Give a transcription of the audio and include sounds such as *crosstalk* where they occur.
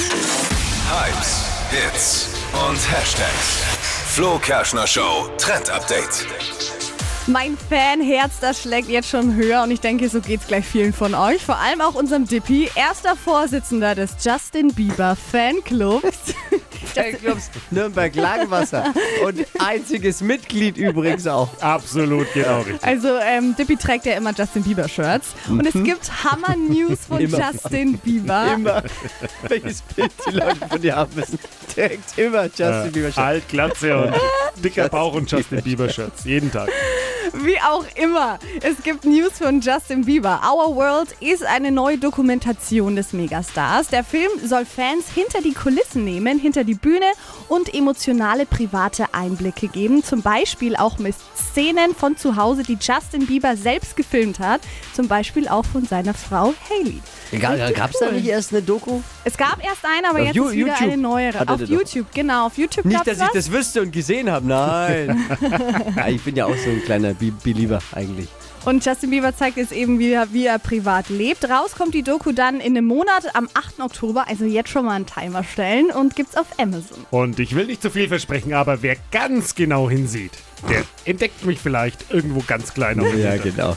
Hypes, Hits und Hashtags. Flo Kerschner Show Trend Update. Mein Fanherz, das schlägt jetzt schon höher und ich denke, so geht's gleich vielen von euch. Vor allem auch unserem Dippy, erster Vorsitzender des Justin Bieber Fanclubs. *laughs* Fanclubs Nürnberg Langwasser. Und einziges Mitglied übrigens auch. Absolut, genau richtig. Also ähm, Dippy trägt ja immer Justin Bieber Shirts und es gibt Hammer-News von *laughs* Immer. Justin Bieber. Immer, welches Bild die Leute von dir haben müssen, trägt immer Justin Bieber. Shirt. Alt, Glatze und *laughs* dicker Bauch und Justin Bieber Shirts. Jeden Tag. Wie auch immer, es gibt News von Justin Bieber. Our World ist eine neue Dokumentation des Megastars. Der Film soll Fans hinter die Kulissen nehmen, hinter die Bühne und emotionale private Einblicke geben. Zum Beispiel auch mit Szenen von zu Hause, die Justin Bieber selbst gefilmt hat. Zum Beispiel auch von seiner Frau Haley. Gab es da nicht erst eine Doku? Es gab erst eine, aber Auf jetzt ist wieder YouTube eine neuere. er Auf YouTube, genau. Auf YouTube Nicht, dass ich was. das wüsste und gesehen habe. Nein. *laughs* ja, ich bin ja auch so ein kleiner Be Belieber eigentlich. Und Justin Bieber zeigt jetzt eben wieder, wie er privat lebt. Raus kommt die Doku dann in einem Monat am 8. Oktober, also jetzt schon mal einen Timer stellen und gibt's auf Amazon. Und ich will nicht zu viel versprechen, aber wer ganz genau hinsieht, der entdeckt mich vielleicht irgendwo ganz klein Ja, genau.